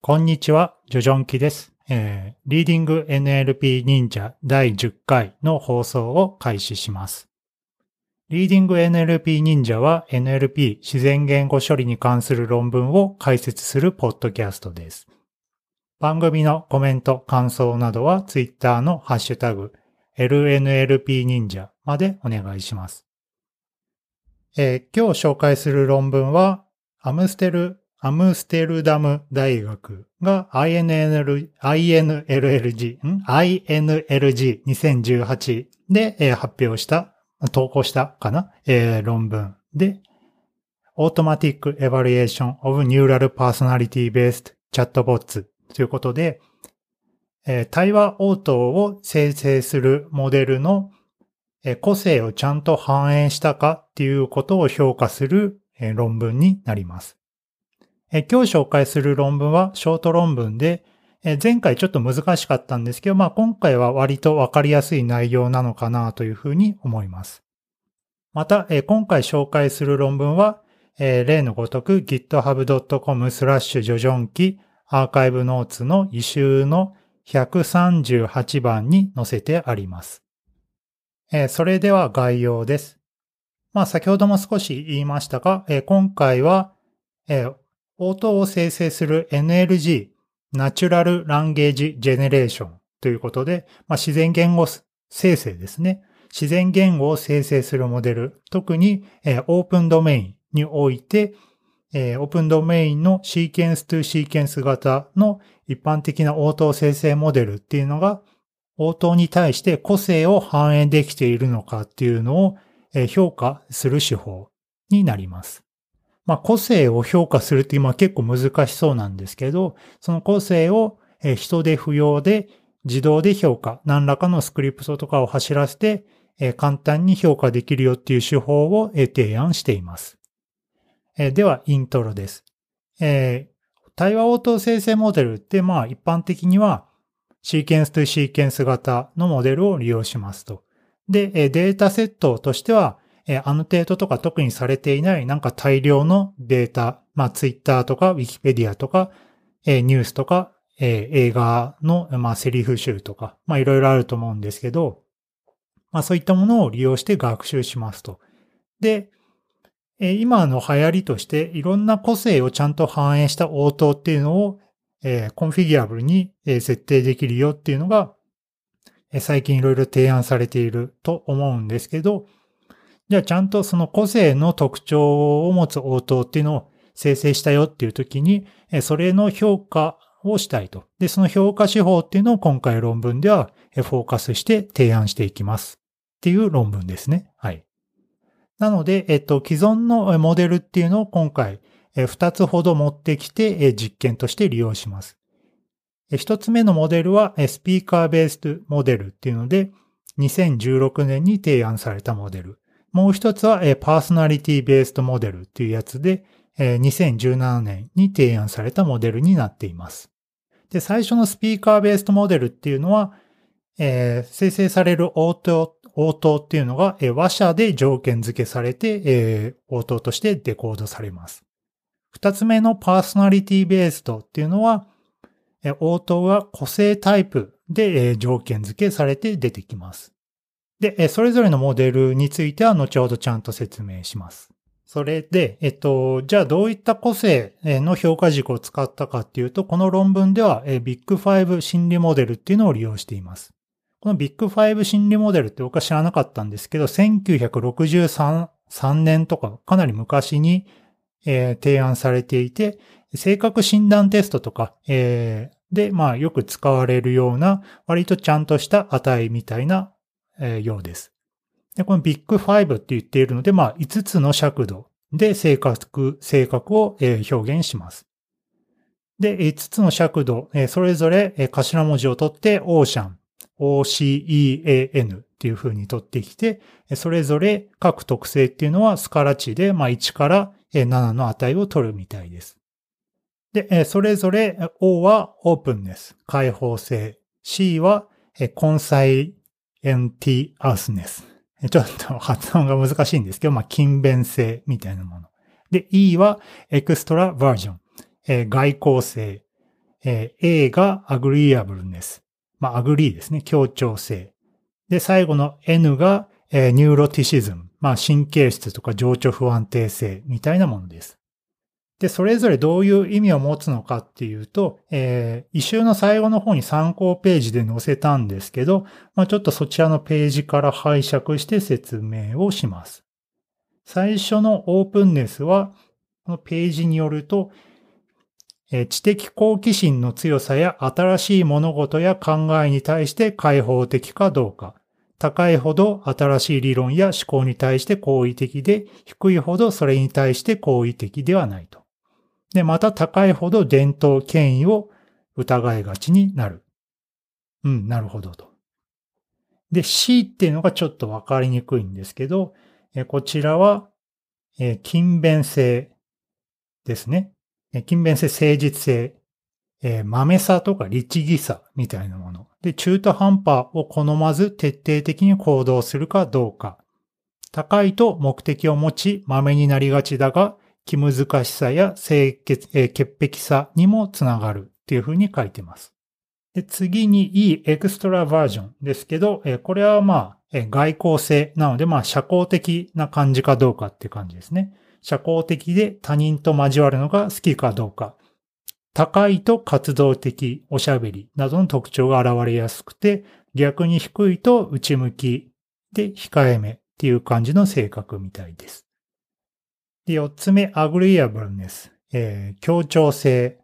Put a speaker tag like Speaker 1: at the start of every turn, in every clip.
Speaker 1: こんにちは、ジョジョンキです。えー、リーディング NLP 忍者第10回の放送を開始します。リーディング NLP 忍者は NLP 自然言語処理に関する論文を解説するポッドキャストです。番組のコメント、感想などは Twitter のハッシュタグ LNLP 忍者までお願いします。えー、今日紹介する論文はアムステルアムステルダム大学が INL INLLG、INLG2018 で、発表した、投稿したかな、えー、論文で、Automatic Evaluation of Neural Personality Based Chatbots ということで、えー、対話応答を生成するモデルの、えー、個性をちゃんと反映したかっていうことを評価する、えー、論文になります。今日紹介する論文はショート論文で、前回ちょっと難しかったんですけど、まあ今回は割とわかりやすい内容なのかなというふうに思います。また、今回紹介する論文は、例のごとく github.com スラッシュジョジョンキアーカイブノーツの異臭の138番に載せてあります。それでは概要です。まあ先ほども少し言いましたが、今回は、応答を生成する NLG、ナチュラルランゲージジェネレーションということで、まあ、自然言語生成ですね。自然言語を生成するモデル、特に、えー、オープンドメインにおいて、えー、オープンドメインのシーケンス2シーケンス型の一般的な応答生成モデルっていうのが、応答に対して個性を反映できているのかっていうのを、評価する手法になります。まあ、個性を評価するって今結構難しそうなんですけど、その個性を人で不要で自動で評価、何らかのスクリプトとかを走らせて簡単に評価できるよっていう手法を提案しています。では、イントロです。対話応答生成モデルってまあ一般的にはシーケンスとシーケンス型のモデルを利用しますと。で、データセットとしてはえ annotate とか特にされていないなんか大量のデータ、まあツイッターとかウィキペディアとか、えニュースとか、え映画の、まあ、セリフ集とか、まあいろいろあると思うんですけど、まあそういったものを利用して学習しますと。で、え今の流行りとしていろんな個性をちゃんと反映した応答っていうのを、えコンフィギュアブルに、え設定できるよっていうのが、え最近いろいろ提案されていると思うんですけど、じゃあちゃんとその個性の特徴を持つ応答っていうのを生成したよっていう時に、それの評価をしたいと。で、その評価手法っていうのを今回論文ではフォーカスして提案していきます。っていう論文ですね。はい。なので、えっと、既存のモデルっていうのを今回2つほど持ってきて実験として利用します。1つ目のモデルはスピーカーベースモデルっていうので、2016年に提案されたモデル。もう一つは、パーソナリティベーストモデルっていうやつで、2017年に提案されたモデルになっています。で、最初のスピーカーベーストモデルっていうのは、えー、生成される応答、応答っていうのが、えー、話者で条件付けされて、えー、応答としてデコードされます。二つ目のパーソナリティベーストっていうのは、えー、応答が個性タイプで、えー、条件付けされて出てきます。で、それぞれのモデルについては後ほどちゃんと説明します。それで、えっと、じゃあどういった個性の評価軸を使ったかっていうと、この論文ではビッグ5心理モデルっていうのを利用しています。このビッグ5心理モデルって僕は知らなかったんですけど、1963年とかかなり昔に、えー、提案されていて、性格診断テストとか、えー、で、まあよく使われるような割とちゃんとした値みたいなえようです。で、このビッグ5って言っているので、まあ、5つの尺度で性格、性格を表現します。で、5つの尺度、それぞれ頭文字を取って、オーシャン、OCEAN っていう風に取ってきて、それぞれ各特性っていうのはスカラ値で、まあ、1から7の値を取るみたいです。で、それぞれ O はオープンネス、開放性。C は根細エンエンティアースネス。ちょっと発音が難しいんですけど、まあ、勤勉性みたいなもの。で、E はエクストラバージョン。えー、外交性。えー A が agreeableness。まあ、 agree ですね。協調性。で、最後の N が、えー、 neuroticism。まあ、神経質とか情緒不安定性みたいなものです。で、それぞれどういう意味を持つのかっていうと、えー、 issue の最後の方に参考ページで載せたんですけど、まあ、ちょっとそちらのページから拝借して説明をします。最初の openness は、このページによると、えー知的好奇心の強さや新しい物事や考えに対して開放的かどうか。高いほど新しい理論や思考に対して好意的で、低いほどそれに対して好意的ではないと。で、また高いほど伝統権威を疑いがちになる。うん、なるほどと。で、C っていうのがちょっとわかりにくいんですけど、えこちらは、え勤勉性ですね。え勤勉性、誠実性、えー豆さとか律儀さみたいなもの。で、中途半端を好まず徹底的に行動するかどうか。高いと目的を持ち、豆になりがちだが、気難しさや清潔、えー潔癖さにもつながるっていうふうに書いてます。で次に E、エクストラバージョンですけど、えーこれはまあ、えー外交性なので、まあ、社交的な感じかどうかっていう感じですね。社交的で他人と交わるのが好きかどうか。高いと活動的、おしゃべりなどの特徴が現れやすくて、逆に低いと内向きで控えめっていう感じの性格みたいです。で、四つ目、agreeableness、えー協調性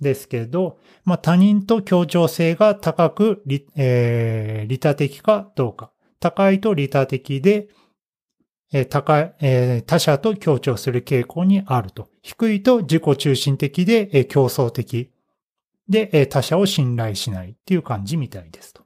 Speaker 1: ですけど、まあ、他人と協調性が高く、えー利他的かどうか。高いと利他的で、えー高い、えー他者と協調する傾向にあると。低いと自己中心的で、えー競争的。で、えー他者を信頼しないっていう感じみたいですと。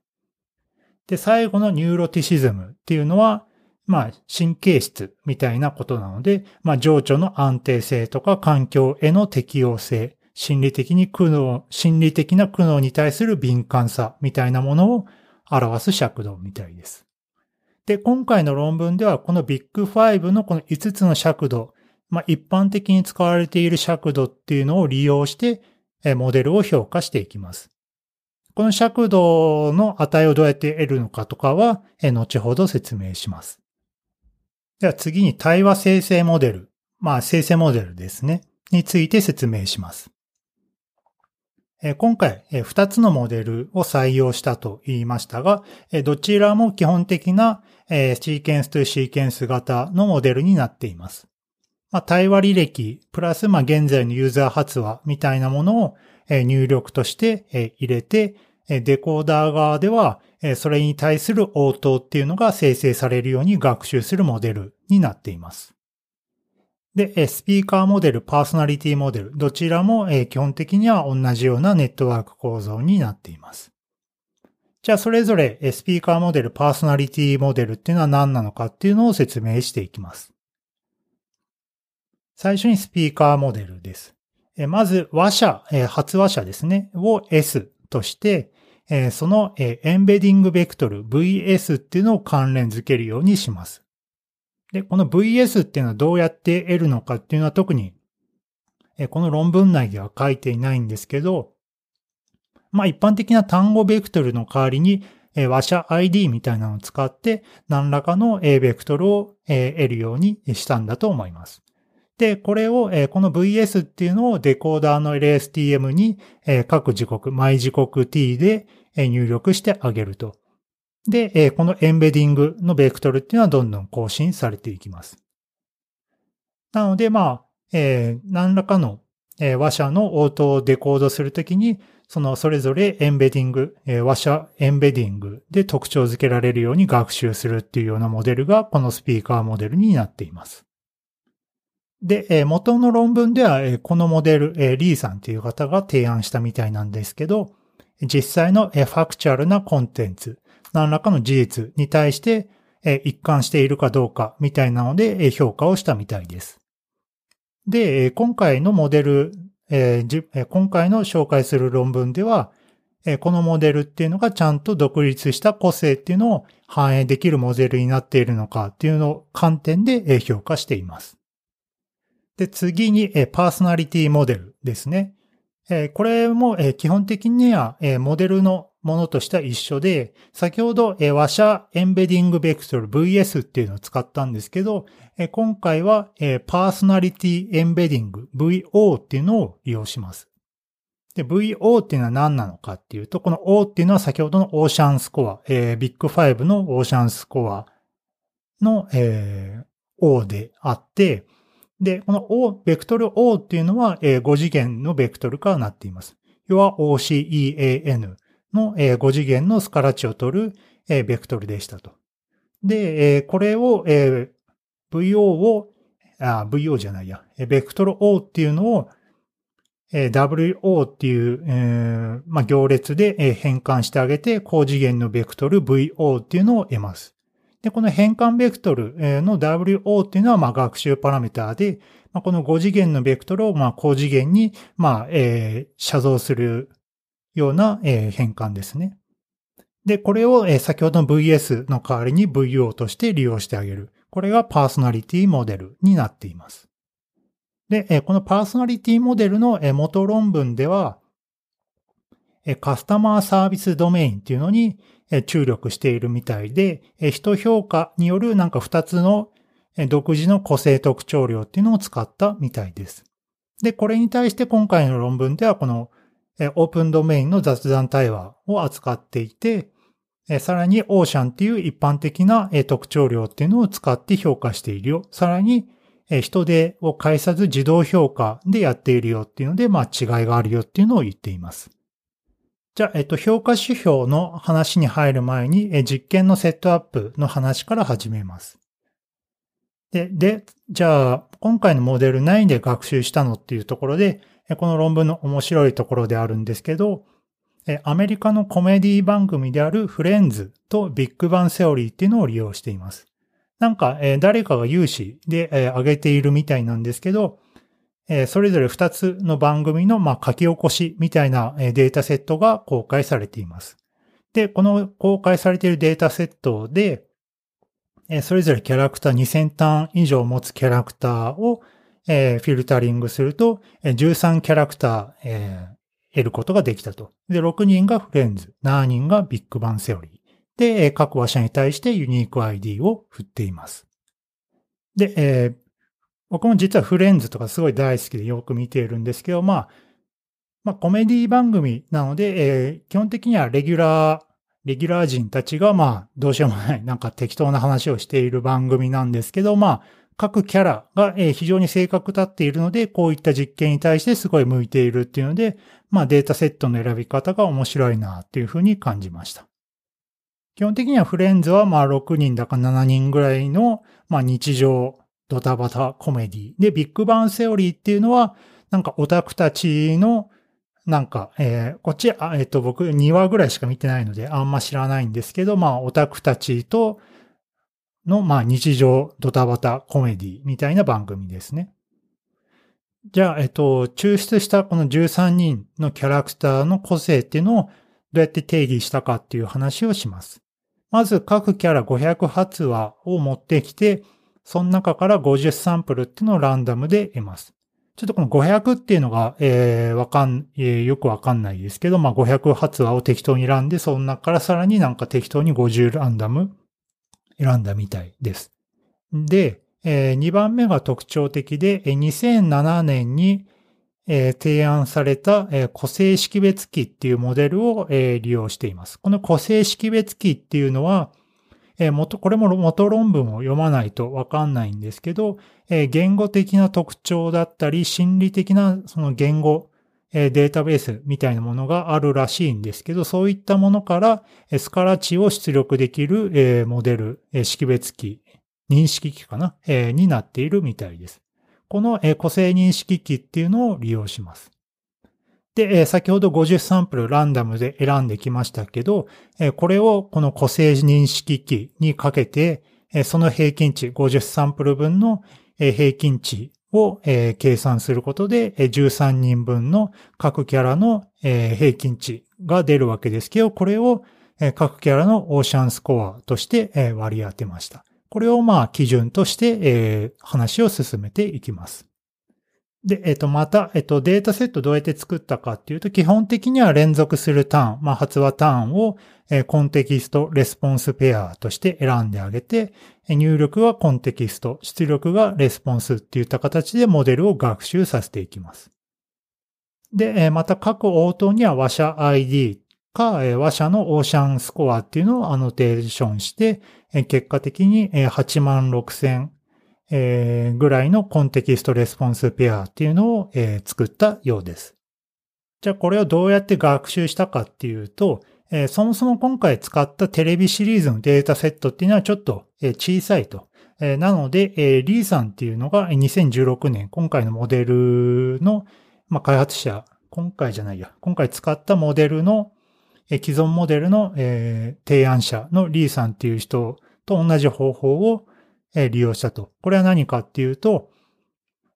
Speaker 1: で、最後の neuroticism っていうのは、まあ、神経質みたいなことなので、まあ、情緒の安定性とか環境への適応性、心理的に苦悩、心理的な苦悩に対する敏感さみたいなものを表す尺度みたいです。で、今回の論文ではこのビッグ5のこの5つの尺度、まあ、一般的に使われている尺度っていうのを利用して、モデルを評価していきます。この尺度の値をどうやって得るのかとかは、後ほど説明します。では次に対話生成モデル、まあ生成モデルですね、について説明します。今回、2つのモデルを採用したと言いましたが、どちらも基本的な、シーケンスとシーケンス型のモデルになっています。ま、対話履歴、プラス、ま、現在のユーザー発話みたいなものを、入力として、入れて、デコーダー側では、それに対する応答っていうのが生成されるように学習するモデルになっています。で、スピーカーモデル、パーソナリティモデル、どちらも基本的には同じようなネットワーク構造になっています。じゃあ、それぞれスピーカーモデル、パーソナリティモデルっていうのは何なのかっていうのを説明していきます。最初にスピーカーモデルです。まず、話者、発話者ですね、を S として、えーそのえーエンベディングベクトル VS っていうのを関連づけるようにします。で、この VS っていうのはどうやって得るのかっていうのは特に、えーこの論文内では書いていないんですけど、まあ一般的な単語ベクトルの代わりに、えー話者 ID みたいなのを使って何らかの A ベクトルをえー得るようにしたんだと思います。で、これを、えーこの VS っていうのをデコーダーの LSTM に、えー各時刻、毎時刻 t でえー入力してあげると。で、えーこのエンベディングのベクトルっていうのはどんどん更新されていきます。なので、まあ、えー何らかの、えー話者の応答をデコードするときに、そのそれぞれエンベディング、えー話者エンベディングで特徴づけられるように学習するっていうようなモデルがこのスピーカーモデルになっています。で、え元の論文では、えこのモデル、えリーさんっていう方が提案したみたいなんですけど、実際のえファクチュアルなコンテンツ、何らかの事実に対してえ一貫しているかどうかみたいなのでえ評価をしたみたいです。で、え今回のモデル、えじ今回の紹介する論文では、えこのモデルっていうのがちゃんと独立した個性っていうのを反映できるモデルになっているのかっていうのを観点でえ評価しています。で、次にえパーソナリティモデルですね。え、これも、え、基本的には、え、モデルのものとしては一緒で、先ほど、えー、和写エンベディングベクトル VS っていうのを使ったんですけど、え、今回は、え、パーソナリティエンベディング VO っていうのを利用します。で、VO っていうのは何なのかっていうと、この O っていうのは先ほどのオーシャンスコア、えー、ビッグ5のオーシャンスコアの、えー、O であって、で、この O、ベクトル O っていうのは、え、5次元のベクトルからなっています。要は OCEAN の、え、5次元のスカラ値を取る、え、ベクトルでしたと。で、え、これを、え、VO を、あ、VO じゃないや、ベクトル O っていうのを、え、WO っていう、えーまあ、行列で、え、変換してあげて、高次元のベクトル VO っていうのを得ます。で、この変換ベクトルの WO っていうのは、まあ、学習パラメーターで、まあ、この5次元のベクトルを、まあ、高次元に、まあ、えー、写像するような、えー、変換ですね。で、これを、えー、先ほどの VS の代わりに VO として利用してあげる。これがパーソナリティモデルになっています。で、えー、このパーソナリティモデルの、えー、元論文では、えー、カスタマーサービスドメインっていうのに、注力しているみたいで、人評価によるなんか2つの独自の個性特徴量っていうのを使ったみたいです。で、これに対して今回の論文ではこのオープンドメインの雑談対話を扱っていて、さらにオーシャンっていう一般的な特徴量っていうのを使って評価しているよ。さらに人手を介さず自動評価でやっているよっていうので、まあ違いがあるよっていうのを言っています。じゃあ、えっと、評価指標の話に入る前に、え実験のセットアップの話から始めます。で、で、じゃあ、今回のモデル何で学習したのっていうところで、この論文の面白いところであるんですけど、アメリカのコメディ番組であるフレンズとビッグバンセオリーっていうのを利用しています。なんか、誰かが有志で挙げているみたいなんですけど、それぞれ2つの番組の、書き起こしみたいなデータセットが公開されています。で、この公開されているデータセットで、それぞれキャラクター2000単以上持つキャラクターを、フィルタリングすると、13キャラクター、え得ることができたと。で、6人がフレンズ、7人がビッグバンセオリー。で、各話者に対してユニーク ID を振っています。で、え、僕も実はフレンズとかすごい大好きでよく見ているんですけど、まあ、まあコメディ番組なので、えー、基本的にはレギュラー、レギュラー人たちがまあどうしようもないなんか適当な話をしている番組なんですけど、まあ各キャラが非常に性格立っているので、こういった実験に対してすごい向いているっていうので、まあデータセットの選び方が面白いなっていうふうに感じました。基本的にはフレンズはまあ6人だか7人ぐらいのまあ日常ドタバタコメディ。で、ビッグバンセオリーっていうのは、なんかオタクたちの、なんか、えー、こっち、あえっ、ー、と、僕2話ぐらいしか見てないので、あんま知らないんですけど、まあ、オタクたちとの、まあ、日常ドタバタコメディみたいな番組ですね。じゃあ、えっ、ー、と、抽出したこの13人のキャラクターの個性っていうのをどうやって定義したかっていう話をします。まず各キャラ500発話を持ってきて、その中から50サンプルっていうのをランダムで得ます。ちょっとこの500っていうのが、えー、わかん、えー、よくわかんないですけど、まあ、500発話を適当に選んで、その中からさらになんか適当に50ランダム選んだみたいです。で、えー、2番目が特徴的で、2007年に、えー、提案された、えー、個性識別機っていうモデルを、えー、利用しています。この個性識別機っていうのは、えー、元、これも元論文を読まないとわかんないんですけど、えー、言語的な特徴だったり、心理的なその言語、えー、データベースみたいなものがあるらしいんですけど、そういったものから、スカラ値を出力できる、えー、モデル、えー、識別機、認識機かな、えー、になっているみたいです。この、えー、個性認識機っていうのを利用します。で、先ほど50サンプルランダムで選んできましたけど、これをこの個性認識器にかけて、その平均値、50サンプル分の平均値を計算することで、13人分の各キャラの平均値が出るわけですけど、これを各キャラのオーシャンスコアとして割り当てました。これをまあ基準として話を進めていきます。で、えっ、と、また、えっ、と、データセットどうやって作ったかっていうと、基本的には連続するターン、まあ、発話ターンを、えー、 context response pair として選んであげて、入力は context、出力が response っていった形でモデルを学習させていきます。で、また各応答には話者 ID か、話者の OCEAN score っていうのをアノテーションして、結果的に8万6000えぐらいの context response pair っていうのを作ったようです。じゃあこれをどうやって学習したかっていうと、そもそも今回使ったテレビシリーズのデータセットっていうのはちょっと小さいと。なので、リーさんっていうのが2016年、今回のモデルの開発者、今回じゃないや、今回使ったモデルの既存モデルの、え、提案者のリーさんっていう人と同じ方法を、利用したと。これは何かっていうと、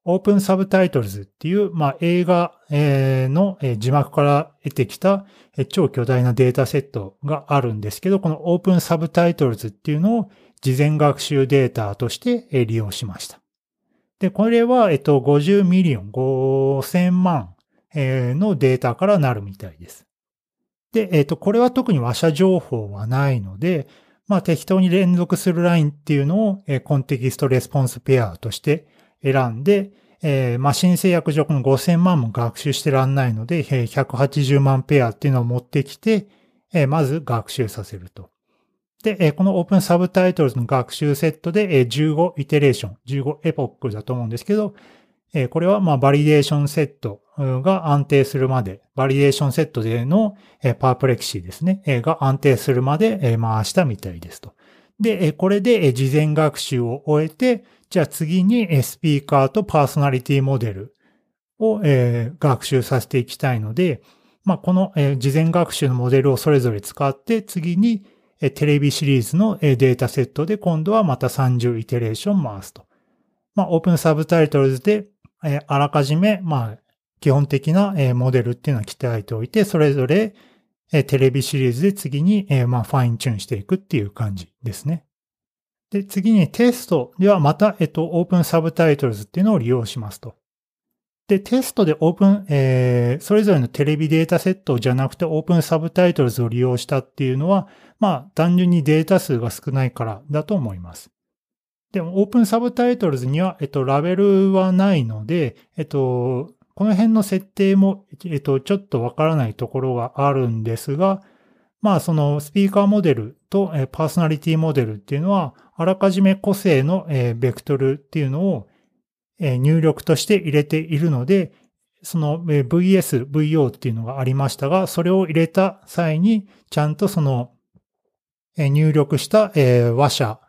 Speaker 1: OpenSubtitles っていう、まあ、映画、の、字幕から得てきた、超巨大なデータセットがあるんですけど、この OpenSubtitles っていうのを事前学習データとして、利用しました。で、これは、えっと、50 million、5000万、のデータからなるみたいです。で、えっ、と、これは特に話者情報はないので、まあ適当に連続するラインっていうのを、 context response pair として選んで、えー、マシン制約上この5000万も学習してらんないので、えー、180万ペアっていうのを持ってきて、えー、まず学習させると。で、えー、この OpenSubtitles の学習セットで、えー、15 iteration、15 epoch だと思うんですけど、え、これはまあ validation set が安定するまで、 validation set での perplexity ですね、が安定するまで回したみたいですと。で、これで事前学習を終えて、じゃあ次にスピーカーとパーソナリティモデルを学習させていきたいので、まあ、この事前学習のモデルをそれぞれ使って次にテレビシリーズのデータセットで今度はまた30イテレーション回すと。まあ、オープンサブタイトルズでえあらかじめ、まあ、基本的なえモデルっていうのは鍛えておいて、それぞれえテレビシリーズで次にえまあファインチューンしていくっていう感じですね。で、次にテストではまた、えっと、オープンサブタイトルズっていうのを利用しますと。で、テストでオープン、えー、それぞれのテレビデータセットじゃなくてオープンサブタイトルズを利用したっていうのは、まあ、単純にデータ数が少ないからだと思います。でも、オープンサブタイトルズには、えっと、ラベルはないので、えっと、この辺の設定も、えっと、ちょっとわからないところがあるんですが、まあ、そのスピーカーモデルとパーソナリティモデルっていうのは、あらかじめ個性のベクトルっていうのを入力として入れているので、その VS、VO っていうのがありましたが、それを入れた際に、ちゃんとその入力した話者、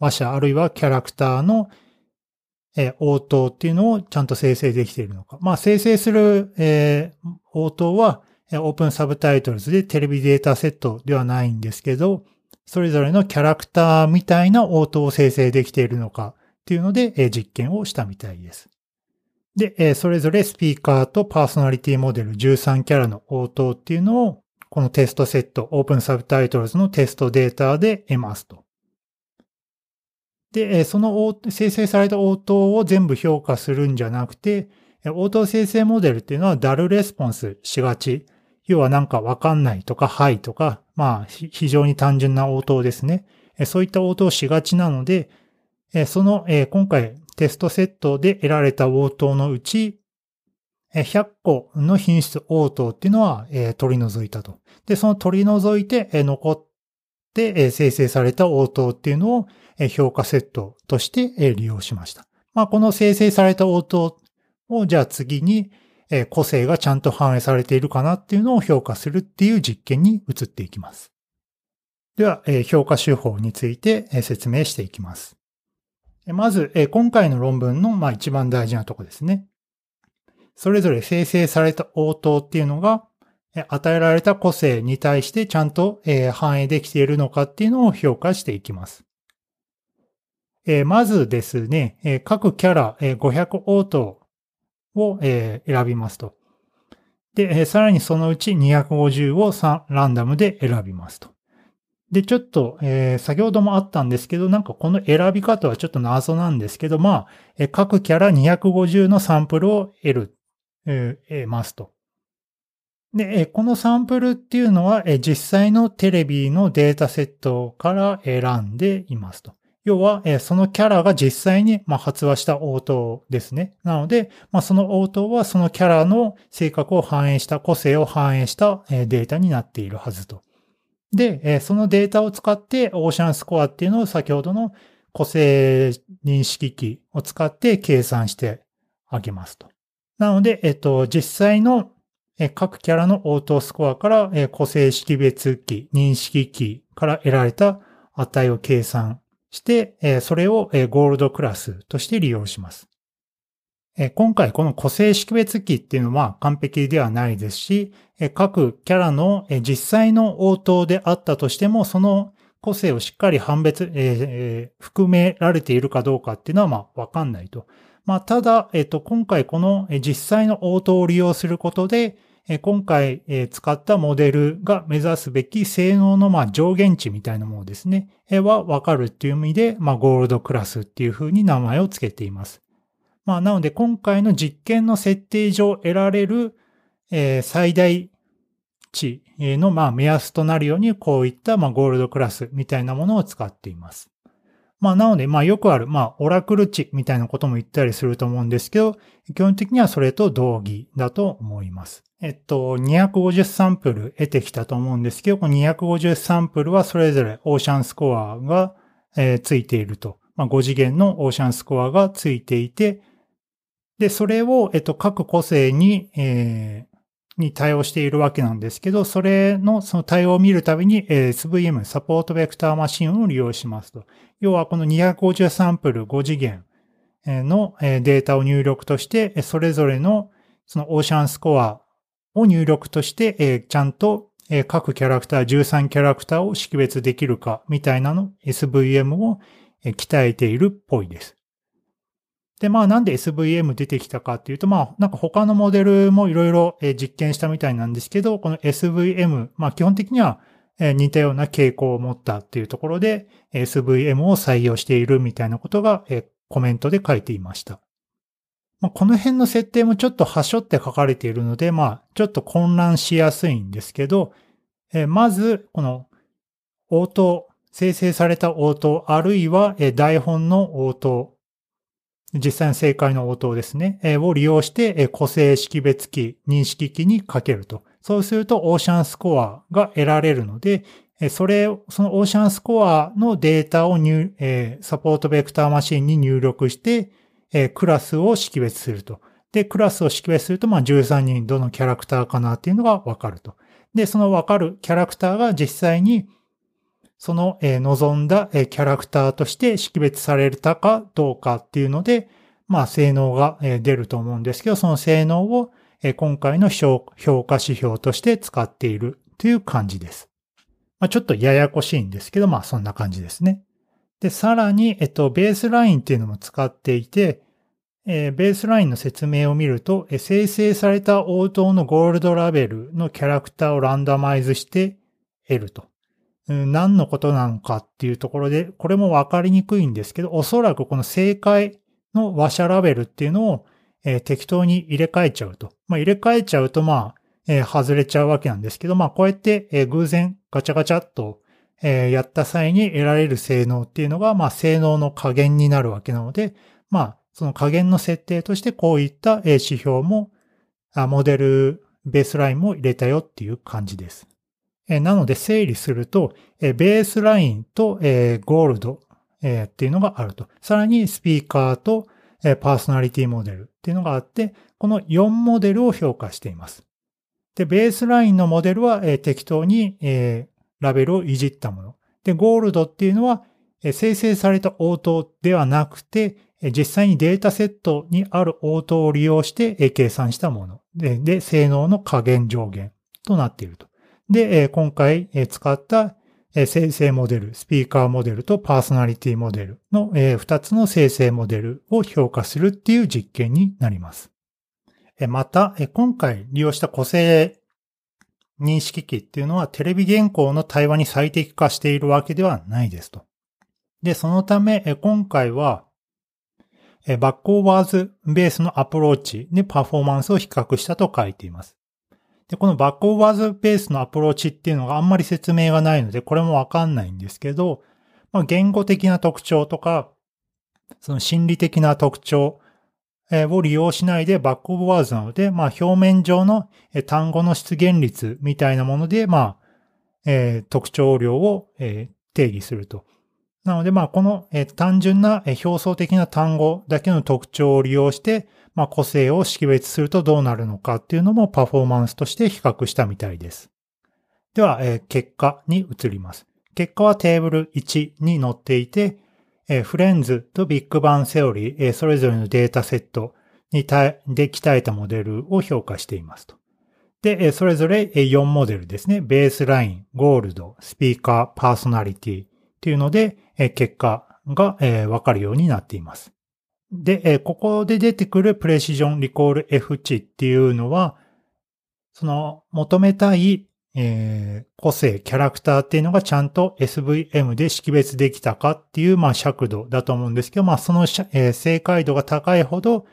Speaker 1: 話者あるいはキャラクターのえー、応答っていうのをちゃんと生成できているのか。まあ、生成する、えー、応答は、オープンサブタイトルズでテレビデータセットではないんですけど、それぞれのキャラクターみたいな応答を生成できているのかっていうので、えー、実験をしたみたいです。で、えー、それぞれスピーカーとパーソナリティモデル13キャラの応答っていうのを、このテストセット、オープンサブタイトルズのテストデータで得ますと。で、その生成された応答を全部評価するんじゃなくて、応答生成モデルっていうのはダルレスポンスしがち。要はなんかわかんないとか、はいとか、まあ、非常に単純な応答ですね。そういった応答をしがちなので、その、今回テストセットで得られた応答のうち、100個の品質応答っていうのは取り除いたと。で、その取り除いて残って生成された応答っていうのを評価セットとして利用しました。まあ、この生成された応答をじゃあ次に個性がちゃんと反映されているかなっていうのを評価するっていう実験に移っていきます。では、評価手法について説明していきます。まず、今回の論文の一番大事なとこですね。それぞれ生成された応答っていうのが、与えられた個性に対してちゃんと反映できているのかっていうのを評価していきます。えー、まずですね、えー、各キャラ、えー、500応答を、え選びますと。で、えさらにそのうち250を3ランダムで選びますと。で、ちょっと、え、先ほどもあったんですけど、なんかこの選び方はちょっと謎なんですけど、まあ、え、各キャラ250のサンプルを得る、えー、得ますと。で、このサンプルっていうのは実際のテレビのデータセットから選んでいますと。要は、そのキャラが実際に発話した応答ですね。なので、その応答はそのキャラの性格を反映した、個性を反映したデータになっているはずと。で、そのデータを使ってオーシャンスコアっていうのを先ほどの個性認識機を使って計算してあげますと。なので、えっと、実際の各キャラの応答スコアから個性識別機、認識機から得られた値を計算して、それをゴールドクラスとして利用します。今回この個性識別機っていうのは完璧ではないですし、各キャラの実際の応答であったとしても、その個性をしっかり判別、えー、含められているかどうかっていうのはまあわかんないと。まあただ、えっと、今回この実際の応答を利用することで、今回使ったモデルが目指すべき性能のま上限値みたいなものですね、はわかるっていう意味で、ま、ゴールドクラスっていう風に名前を付けています。まあ、なので今回の実験の設定上得られる最大値のま目安となるようにこういったまゴールドクラスみたいなものを使っています。まあ、なので、まあ、よくある、まあ、オラクル値みたいなことも言ったりすると思うんですけど、基本的にはそれと同義だと思います。えっと、250サンプル得てきたと思うんですけど、この250サンプルはそれぞれオーシャンスコアが、えー、ついていると。まあ、5次元のオーシャンスコアがついていて、で、それを、えっと、各個性に、えー、に対応しているわけなんですけど、それのその対応を見るたびに SVM、サポートベクターマシンを利用しますと。要はこの250サンプル5次元のデータを入力として、それぞれのそのオーシャンスコアを入力として、ちゃんと各キャラクター、13キャラクターを識別できるかみたいなの SVM を鍛えているっぽいです。で、まあなんで SVM 出てきたかっていうと、まあなんか他のモデルもいろいろ実験したみたいなんですけど、この SVM、まあ基本的には似たような傾向を持ったっていうところで SVM を採用しているみたいなことがコメントで書いていました。まあ、この辺の設定もちょっと端折って書かれているので、まあちょっと混乱しやすいんですけど、まずこの応答、生成された応答、あるいは台本の応答実際の正解の応答ですね、を利用して、個性識別機、認識機にかけると。そうすると、オーシャンスコアが得られるので、それ、そのオーシャンスコアのデータを入、サポートベクターマシンに入力して、クラスを識別すると。で、クラスを識別すると、まあ、13人どのキャラクターかなっていうのがわかると。で、そのわかるキャラクターが実際にその、望んだ、キャラクターとして識別されたかどうかっていうので、まあ、性能が、出ると思うんですけど、その性能を、今回の評価指標として使っているという感じです。まあ、ちょっとややこしいんですけど、まあ、そんな感じですね。で、さらに、えっと、ベースラインっていうのも使っていて、えー、ベースラインの説明を見ると、え生成された応答のゴールドラベルのキャラクターをランダマイズして得ると。何のことなのかっていうところで、これもわかりにくいんですけど、おそらくこの正解の話者ラベルっていうのを、えー、適当に入れ替えちゃうと。まあ、入れ替えちゃうと、まあ、えー、外れちゃうわけなんですけど、まあ、こうやって、えー、偶然ガチャガチャっと、えー、やった際に得られる性能っていうのが、まあ、性能の加減になるわけなので、まあ、その加減の設定としてこういった指標も、あモデルベースラインも入れたよっていう感じです。なので整理すると、ベースラインとゴールドっていうのがあると。さらにスピーカーとパーソナリティモデルっていうのがあって、この4モデルを評価しています。で、ベースラインのモデルは適当にラベルをいじったもの。で、ゴールドっていうのは生成された応答ではなくて、実際にデータセットにある応答を利用して計算したもので。で、性能の加減上限となっていると。で、今回使った生成モデル、スピーカーモデルとパーソナリティモデルの2つの生成モデルを評価するっていう実験になります。また、今回利用した個性認識器っていうのはテレビ原稿の対話に最適化しているわけではないですと。で、そのため、今回は、 bag of words base のアプローチでパフォーマンスを比較したと書いています。で、この bag of words base のアプローチっていうのがあんまり説明がないので、これもわかんないんですけど、まあ、言語的な特徴とか、その心理的な特徴を利用しないでバックオブワーズなので、まあ表面上の単語の出現率みたいなもので、まあ、えー、特徴量を、え、定義すると。なので、まあこの、え、単純な表層的な単語だけの特徴を利用して、まあ個性を識別するとどうなるのかっていうのもパフォーマンスとして比較したみたいです。では、えー、結果に移ります。結果はテーブル1に載っていて、えフレンズとビッグバンセオリー、えそれぞれのデータセットにで鍛えたモデルを評価していますと。で、えそれぞれ4モデルですね。ベースライン、ゴールド、スピーカー、パーソナリティっていうので、え結果が、えわかるようになっています。で、えここで出てくるプレシジョンリコール F 値っていうのは、その求めたいえー、個性、キャラクターっていうのがちゃんと SVM で識別できたかっていう、まあ、尺度だと思うんですけど、まあ、その、えー、正解度が高いほど、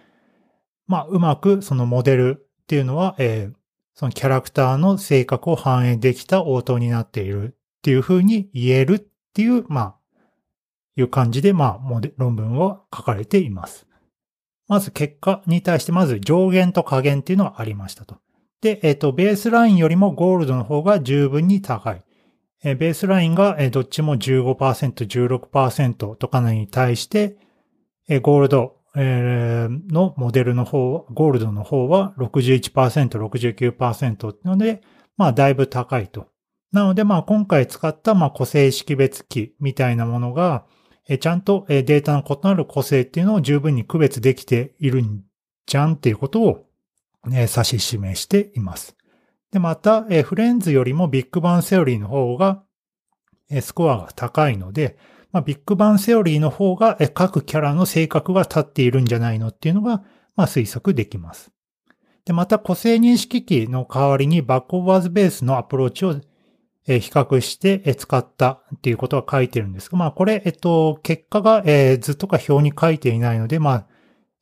Speaker 1: まあ、うまくそのモデルっていうのは、えー、そのキャラクターの性格を反映できた応答になっているっていうふうに言えるっていう、まあ、いう感じで、まあ、論文を書かれています。まず結果に対してまず上限と下限っていうのがありましたと。で、えっ、と、ベースラインよりもゴールドの方が十分に高い。ベースラインが、どっちも15%、16%とかに対して、ゴールド、のモデルの方、ゴールドの方は61%、69%ので、まあ、だいぶ高いと。なので、まあ、今回使った、まあ、個性識別機みたいなものが、えちゃんとデータの異なる個性っていうのを十分に区別できているんじゃんっていうことを指し示しています。で、また、フレンズよりもビッグバンセオリーの方が、スコアが高いので、まあ、ビッグバンセオリーの方が各キャラの性格が立っているんじゃないのっていうのが、まあ、推測できます。で、また個性認識器の代わりに bag of words base のアプローチをえ比較して使ったっていうことが書いてるんですが、まあこれ、えっと、結果が図とか表に書いていないので、まあ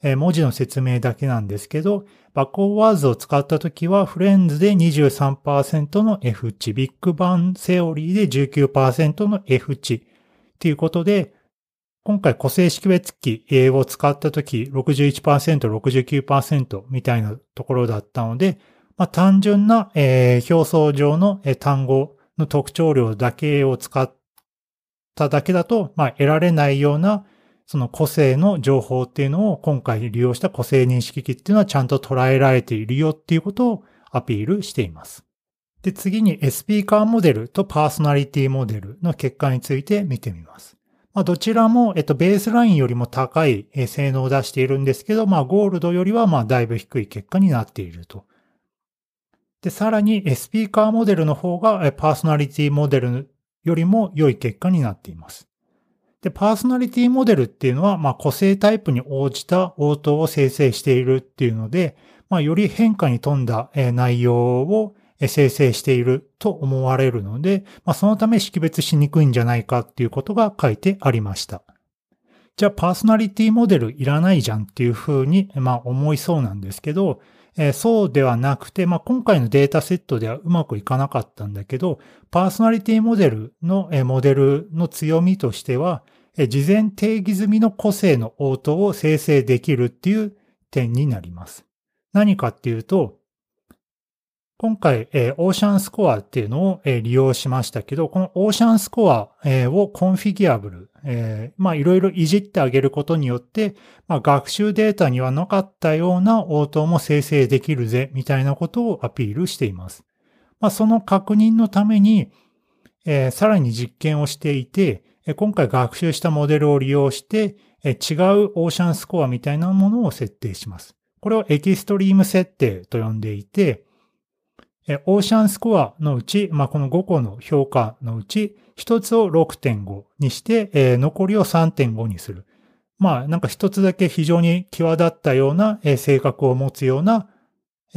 Speaker 1: え文字の説明だけなんですけど、バックオーワーズを使ったときは、フレンズで23%の F 値、ビッグバンセオリーで19%の F 値っていうことで、今回個性識別機を使ったとき61%、69%みたいなところだったので、まあ、単純な、えー、表層上の、単語の特徴量だけを使っただけだと、まあ、得られないようなその個性の情報っていうのを今回利用した個性認識機っていうのはちゃんと捉えられているよっていうことをアピールしています。で、次にスピーカーモデルとパーソナリティモデルの結果について見てみます。まあ、どちらも、えっと、ベースラインよりも高い性能を出しているんですけど、まあ、ゴールドよりは、まあ、だいぶ低い結果になっていると。で、さらに、スピーカーモデルの方が、パーソナリティモデルよりも良い結果になっています。で、パーソナリティモデルっていうのは、まあ、個性タイプに応じた応答を生成しているっていうので、まあ、より変化に富んだ内容を生成していると思われるので、まあ、そのため識別しにくいんじゃないかっていうことが書いてありました。じゃあ、パーソナリティモデルいらないじゃんっていうふうに、まあ、思いそうなんですけど、えー、そうではなくて、まあ、今回のデータセットではうまくいかなかったんだけど、パーソナリティモデルの、えー、モデルの強みとしてはえ、事前定義済みの個性の応答を生成できるっていう点になります。何かっていうと、今回、えー、オーシャンスコアっていうのを、えー、利用しましたけど、このオーシャンスコア、えー、をコンフィギュアブル、えまあいろいろいじってあげることによって、まあ学習データにはなかったような応答も生成できるぜ、みたいなことをアピールしています。まあその確認のために、えさらに実験をしていて、今回学習したモデルを利用して、違うオーシャンスコアみたいなものを設定します。これをエキストリーム設定と呼んでいて、オーシャンスコアのうち、まあ、この5個の評価のうち、1つを6.5にして、残りを3.5にする。まあ、なんか1つだけ非常に際立ったような性格を持つような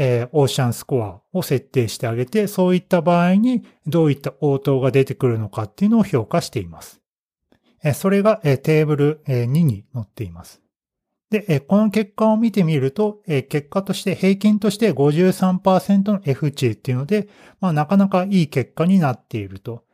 Speaker 1: えー、オーシャンスコアを設定してあげて、そういった場合にどういった応答が出てくるのかっていうのを評価しています。え、それが、テーブル、え2に載っています。で、この結果を見てみると、結果として平均として53%の F 値っていうので、まあなかなかいい結果になっていると。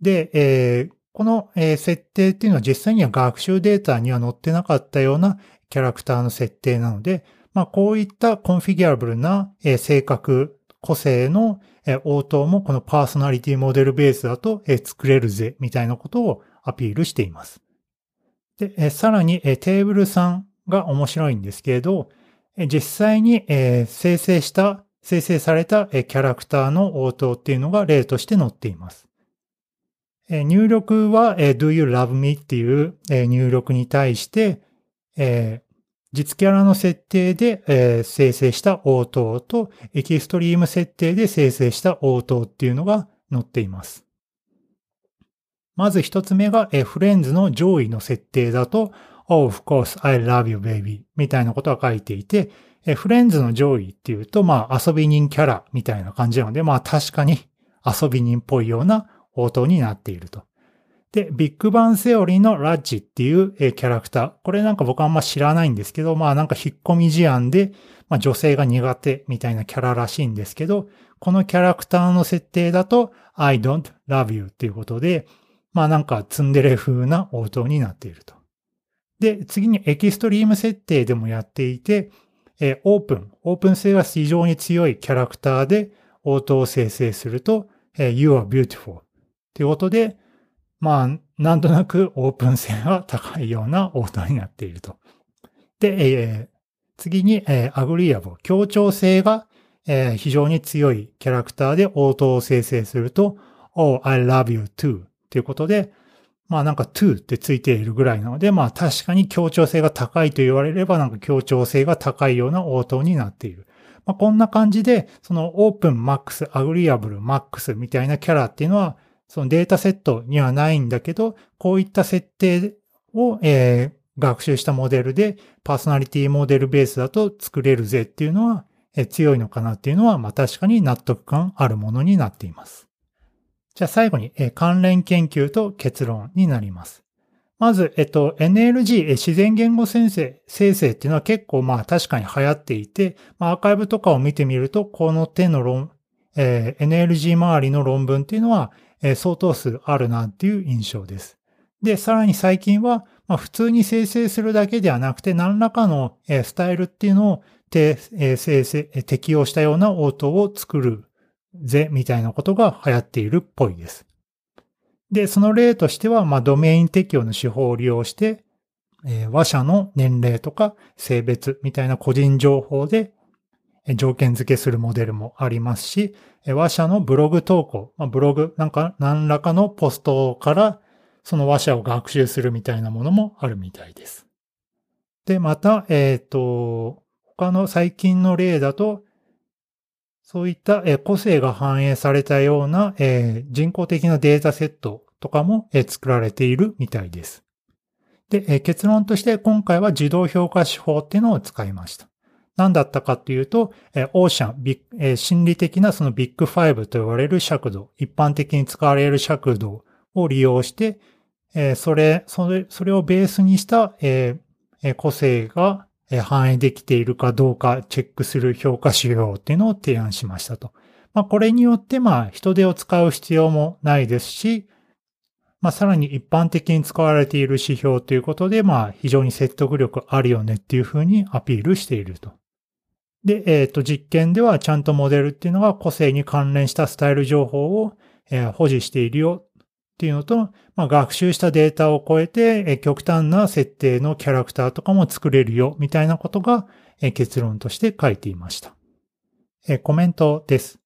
Speaker 1: で、えこの、設定っていうのは実際には学習データには載ってなかったようなキャラクターの設定なので、まあ、こういったコンフィギュラブルな、性格、個性の、応答もこのパーソナリティモデルベースだと、作れるぜ、みたいなことをアピールしています。で、さらに、テーブル3が面白いんですけれど、実際に、生成した、生成された、キャラクターの応答っていうのが例として載っています。入力は、Do you love me っていう、入力に対して、実キャラの設定で、生成した応答と、エキストリーム設定で生成した応答っていうのが載っています。まず一つ目が、フレンズの上位の設定だと、Oh, of course, I love you, baby みたいなことが書いていて、え、フレンズの上位っていうと、まあ遊び人キャラみたいな感じなので、まあ確かに遊び人っぽいような応答になっていると。で、ビッグバンセオリーのラッジっていう、キャラクター。これなんか僕あんま知らないんですけど、まあなんか引っ込み思案で、まあ女性が苦手みたいなキャラらしいんですけど、このキャラクターの設定だと I don't love you っていうことで、まあなんかツンデレ風な応答になっていると。で、次にエキストリーム設定でもやっていて、え、オープン、オープン性が非常に強いキャラクターで応答を生成すると、え、You are beautiful ということで、まあ、なんとなくオープン性が高いようなオーダーになっていると。で、え、次に、えー、アグリアブ、協調性が、え、非常に強いキャラクターで応答を生成すると、Oh, I love you too ということで、まあなんか to ってついているぐらいなので、まあ確かに協調性が高いと言われればなんか協調性が高いような応答になっている。まあこんな感じで、そのオープン、マックス、アグリアブル、マックスみたいなキャラっていうのは、そのデータセットにはないんだけど、こういった設定を、えー、学習したモデルで、パーソナリティモデルベースだと作れるぜっていうのは、えー、強いのかなっていうのは、まあ確かに納得感あるものになっています。じゃあ最後に、えー、関連研究と結論になります。まず、えっと、NLG、自然言語生成、生成っていうのは結構まあ確かに流行っていて、まあアーカイブとかを見てみると、この手の論、えー、NLG 周りの論文っていうのは、え相当数あるなっていう印象です。で、さらに最近は、まあ、普通に生成するだけではなくて、何らかの、えスタイルっていうのを、え生成、適用したような応答を作るぜ、みたいなことが流行っているっぽいです。で、その例としては、まあ、ドメイン適用の手法を利用して、え話者の年齢とか性別みたいな個人情報で条件付けするモデルもありますし、話者のブログ投稿、まあ、ブログなんか何らかのポストからその話者を学習するみたいなものもあるみたいです。で、また、えっ、ー、と、他の最近の例だと、そういった個性が反映されたような人工的なデータセットとかも作られているみたいです。で、結論として今回は自動評価手法っていうのを使いました。何だったかっていうと、オーシャン、ビッ心理的なそのビッグファイブと言われる尺度、一般的に使われる尺度を利用して、それ、それ、それをベースにした、個性が反映できているかどうかチェックする評価指標っていうのを提案しましたと。まあ、これによって、まあ、人手を使う必要もないですし、まあ、さらに一般的に使われている指標ということで、まあ、非常に説得力あるよねっていうふうにアピールしていると。で、えっ、ー、と、実験ではちゃんとモデルっていうのが個性に関連したスタイル情報を、え、保持しているよっていうのと、まあ、学習したデータを超えて、極端な設定のキャラクターとかも作れるよみたいなことが、結論として書いていました。コメントです。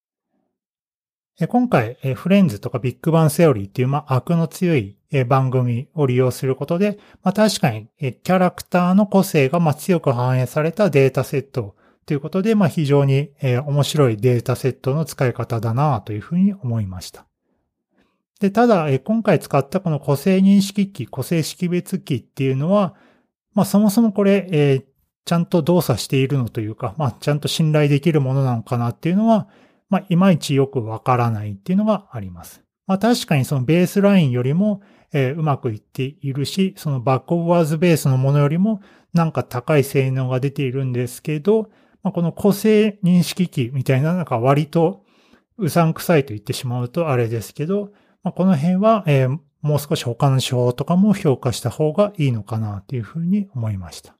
Speaker 1: 今回、フレンズとかビッグバンセオリーっていう、まあ、悪の強い番組を利用することで、まあ、確かに、キャラクターの個性が強く反映されたデータセットということで、まあ、非常に、面白いデータセットの使い方だなというふうに思いました。で、ただ、今回使ったこの個性認識機、個性識別機っていうのは、まあ、そもそもこれ、えー、ちゃんと動作しているのというか、まあ、ちゃんと信頼できるものなのかなっていうのは、まあ、いまいちよくわからないっていうのがあります。まあ、確かにそのベースラインよりも、えー、うまくいっているし、そのバックオブワーズベースのものよりもなんか高い性能が出ているんですけど、まあ、この個性認識機みたいななんか割とうさんくさいと言ってしまうとあれですけど、まあ、この辺は、えー、もう少し他の手法とかも評価した方がいいのかなというふうに思いました。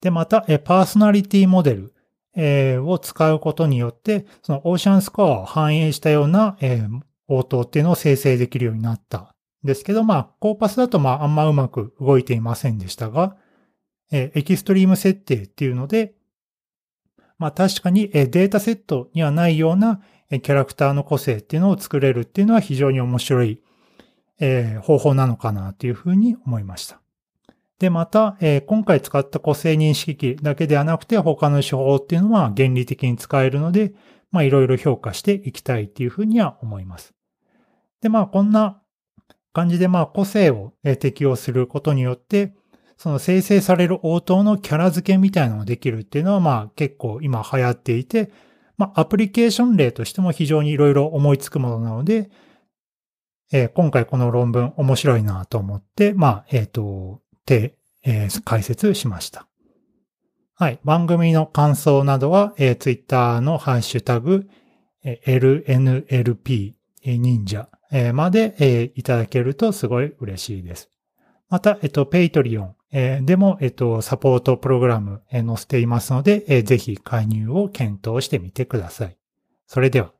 Speaker 1: で、また、えパーソナリティモデル、え、を使うことによって、そのオーシャンスコアを反映したような、え、応答っていうのを生成できるようになったんですけど、まあ、コーパスだとまあ、あんまうまく動いていませんでしたが、え、エキストリーム設定っていうので、まあ確かにデータセットにはないようなキャラクターの個性っていうのを作れるっていうのは非常に面白いえ方法なのかなというふうに思いました。で、また、え今回使った個性認識機だけではなくて他の手法っていうのは原理的に使えるので、まあいろいろ評価していきたいっていうふうには思います。で、まあこんな感じでまあ個性を適用することによって、その生成される応答のキャラ付けみたいなのができるっていうのは、まあ結構今流行っていて、まあアプリケーション例としても非常にいろいろ思いつくものなので、えー、今回この論文面白いなと思って、まあ、えっ、ー、と、で、えー、解説しました。はい。番組の感想などは、えー、ツイッターのハッシュタグ、えー、LNLP 忍者、えー、まで、えー、いただけるとすごい嬉しいです。また、えっと、ペイトリオン、えー、でも、えっと、サポートプログラム、えー、載せていますので、えー、ぜひ介入を検討してみてください。それでは。